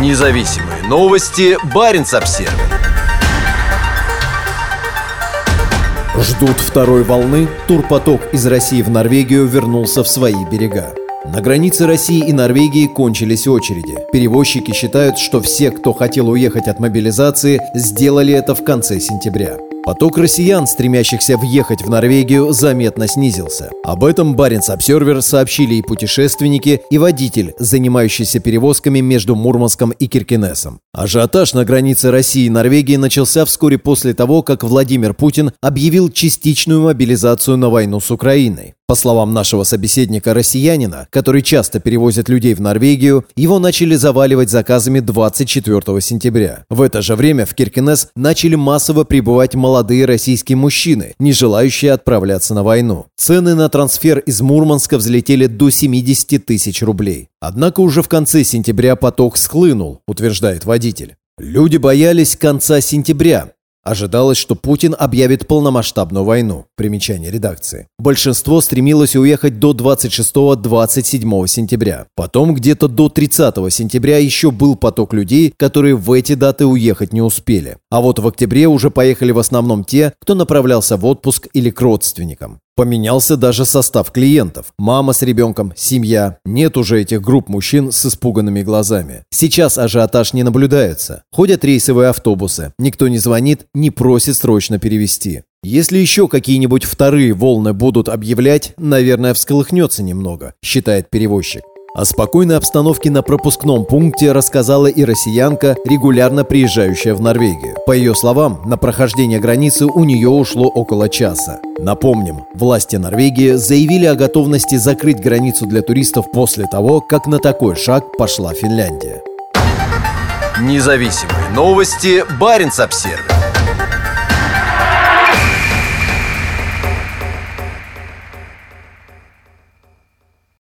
Независимые новости. Барин обсерва Ждут второй волны. Турпоток из России в Норвегию вернулся в свои берега. На границе России и Норвегии кончились очереди. Перевозчики считают, что все, кто хотел уехать от мобилизации, сделали это в конце сентября. Поток россиян, стремящихся въехать в Норвегию, заметно снизился. Об этом Баренц Обсервер сообщили и путешественники, и водитель, занимающийся перевозками между Мурманском и Киркинесом. Ажиотаж на границе России и Норвегии начался вскоре после того, как Владимир Путин объявил частичную мобилизацию на войну с Украиной. По словам нашего собеседника-россиянина, который часто перевозит людей в Норвегию, его начали заваливать заказами 24 сентября. В это же время в Киркинес начали массово прибывать молодые российские мужчины, не желающие отправляться на войну. Цены на трансфер из Мурманска взлетели до 70 тысяч рублей. Однако уже в конце сентября поток схлынул, утверждает водитель. Люди боялись конца сентября, Ожидалось, что Путин объявит полномасштабную войну. Примечание редакции. Большинство стремилось уехать до 26-27 сентября. Потом где-то до 30 сентября еще был поток людей, которые в эти даты уехать не успели. А вот в октябре уже поехали в основном те, кто направлялся в отпуск или к родственникам. Поменялся даже состав клиентов. Мама с ребенком, семья. Нет уже этих групп мужчин с испуганными глазами. Сейчас ажиотаж не наблюдается. Ходят рейсовые автобусы. Никто не звонит, не просит срочно перевести. Если еще какие-нибудь вторые волны будут объявлять, наверное, всколыхнется немного, считает перевозчик. О спокойной обстановке на пропускном пункте рассказала и россиянка, регулярно приезжающая в Норвегию. По ее словам, на прохождение границы у нее ушло около часа. Напомним, власти Норвегии заявили о готовности закрыть границу для туристов после того, как на такой шаг пошла Финляндия. Независимые новости. Барин обсервис